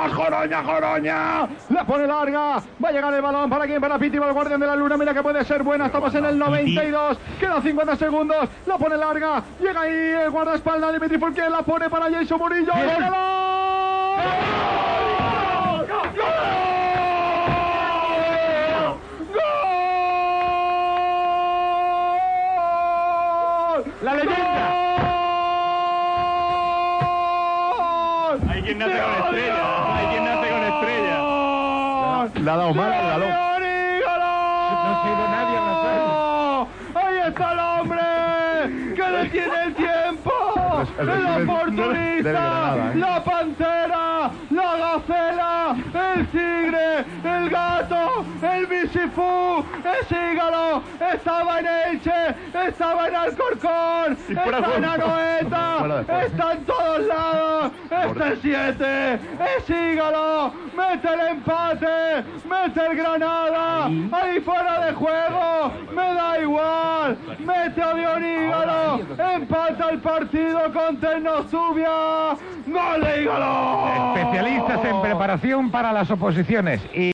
Vamos, Joroña, Joroña. La pone larga. Va a llegar el balón para quién, para Piti, para el guardián de la luna. Mira que puede ser buena. Estamos en el 92. Quedan 50 segundos. La pone larga. Llega ahí el guardaespaldas Dimitri Fulquier. La pone para Jason Murillo. La leyenda. Hay quien nace con estrella. Hay quien nace con estrella. Le ha dado mal al balón. No ha sido nadie, Rafael. Ahí está el hombre que detiene el tiempo. El El oportunista, ¿eh? la pantera, la gacela, el tigre, el gato, el bisifú, el cígalo, estaba en Elche, estaba en Alcorcón, está en Anoeta, está en todos lados, está el 7, el cígalo, mete el empate, mete el Granada, ahí fuera de juego, me da igual, mete a Dionígalo, empata el partido con Tecnosubia, gol de Ígalo. Especialistas en preparación para las oposiciones. Y